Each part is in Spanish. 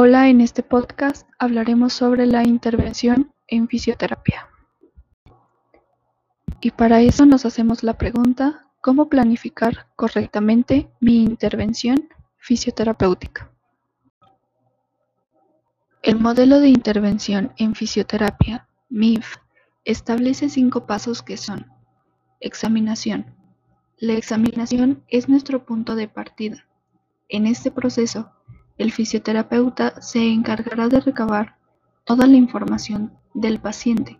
Hola, en este podcast hablaremos sobre la intervención en fisioterapia. Y para eso nos hacemos la pregunta, ¿cómo planificar correctamente mi intervención fisioterapéutica? El modelo de intervención en fisioterapia, MIF, establece cinco pasos que son examinación. La examinación es nuestro punto de partida. En este proceso, el fisioterapeuta se encargará de recabar toda la información del paciente,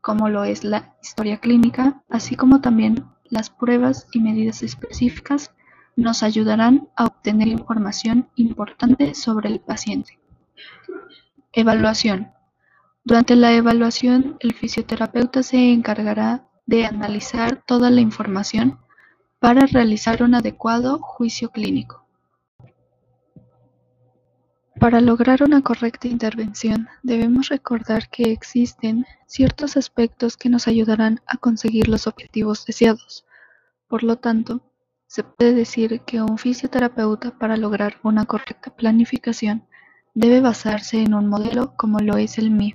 como lo es la historia clínica, así como también las pruebas y medidas específicas nos ayudarán a obtener información importante sobre el paciente. Evaluación. Durante la evaluación, el fisioterapeuta se encargará de analizar toda la información para realizar un adecuado juicio clínico. Para lograr una correcta intervención, debemos recordar que existen ciertos aspectos que nos ayudarán a conseguir los objetivos deseados. Por lo tanto, se puede decir que un fisioterapeuta para lograr una correcta planificación debe basarse en un modelo como lo es el MIF,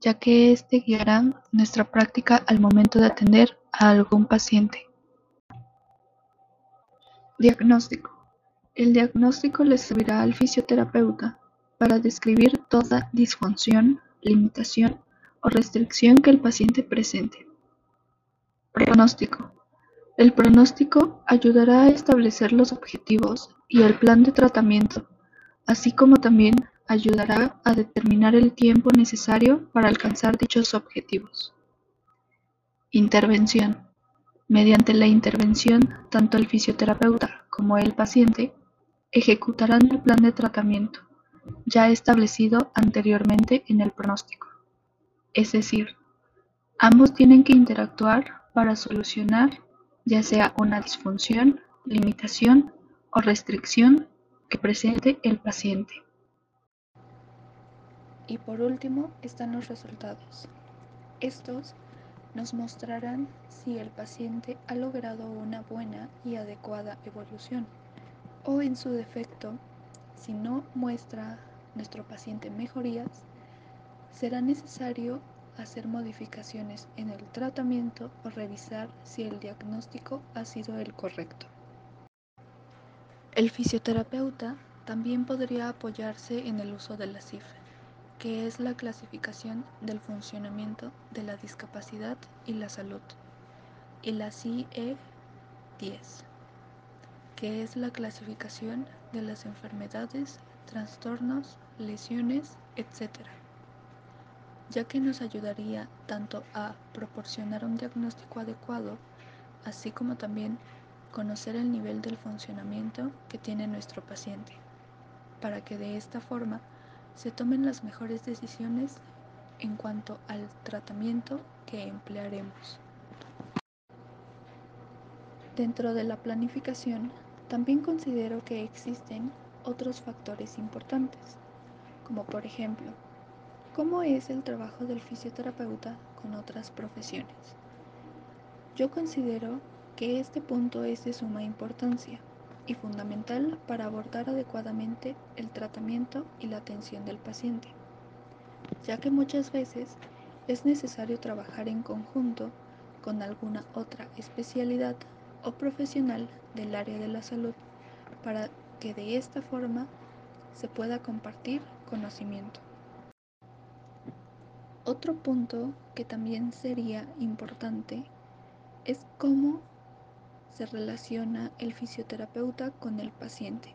ya que este guiará nuestra práctica al momento de atender a algún paciente. Diagnóstico. El diagnóstico le servirá al fisioterapeuta para describir toda disfunción, limitación o restricción que el paciente presente. Pronóstico. El pronóstico ayudará a establecer los objetivos y el plan de tratamiento, así como también ayudará a determinar el tiempo necesario para alcanzar dichos objetivos. Intervención. Mediante la intervención, tanto el fisioterapeuta como el paciente ejecutarán el plan de tratamiento ya establecido anteriormente en el pronóstico. Es decir, ambos tienen que interactuar para solucionar ya sea una disfunción, limitación o restricción que presente el paciente. Y por último están los resultados. Estos nos mostrarán si el paciente ha logrado una buena y adecuada evolución o en su defecto, si no muestra nuestro paciente mejorías, será necesario hacer modificaciones en el tratamiento o revisar si el diagnóstico ha sido el correcto. El fisioterapeuta también podría apoyarse en el uso de la cifra, que es la clasificación del funcionamiento de la discapacidad y la salud, y la CIE 10 que es la clasificación de las enfermedades, trastornos, lesiones, etc., ya que nos ayudaría tanto a proporcionar un diagnóstico adecuado, así como también conocer el nivel del funcionamiento que tiene nuestro paciente, para que de esta forma se tomen las mejores decisiones en cuanto al tratamiento que emplearemos. Dentro de la planificación también considero que existen otros factores importantes, como por ejemplo, ¿cómo es el trabajo del fisioterapeuta con otras profesiones? Yo considero que este punto es de suma importancia y fundamental para abordar adecuadamente el tratamiento y la atención del paciente, ya que muchas veces es necesario trabajar en conjunto con alguna otra especialidad o profesional del área de la salud para que de esta forma se pueda compartir conocimiento. Otro punto que también sería importante es cómo se relaciona el fisioterapeuta con el paciente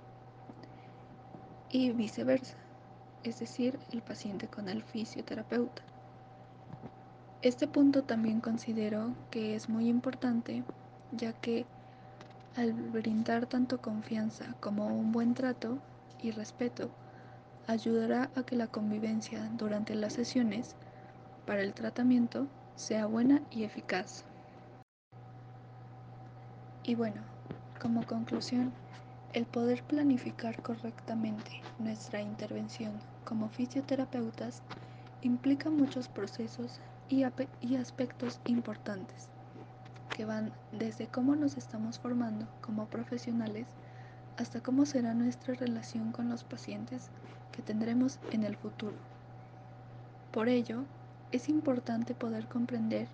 y viceversa, es decir, el paciente con el fisioterapeuta. Este punto también considero que es muy importante ya que al brindar tanto confianza como un buen trato y respeto, ayudará a que la convivencia durante las sesiones para el tratamiento sea buena y eficaz. Y bueno, como conclusión, el poder planificar correctamente nuestra intervención como fisioterapeutas implica muchos procesos y, aspectos importantes que van desde cómo nos estamos formando como profesionales hasta cómo será nuestra relación con los pacientes que tendremos en el futuro. Por ello, es importante poder comprender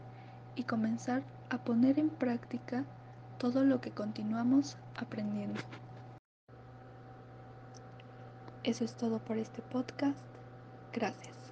y comenzar a poner en práctica todo lo que continuamos aprendiendo. Eso es todo por este podcast. Gracias.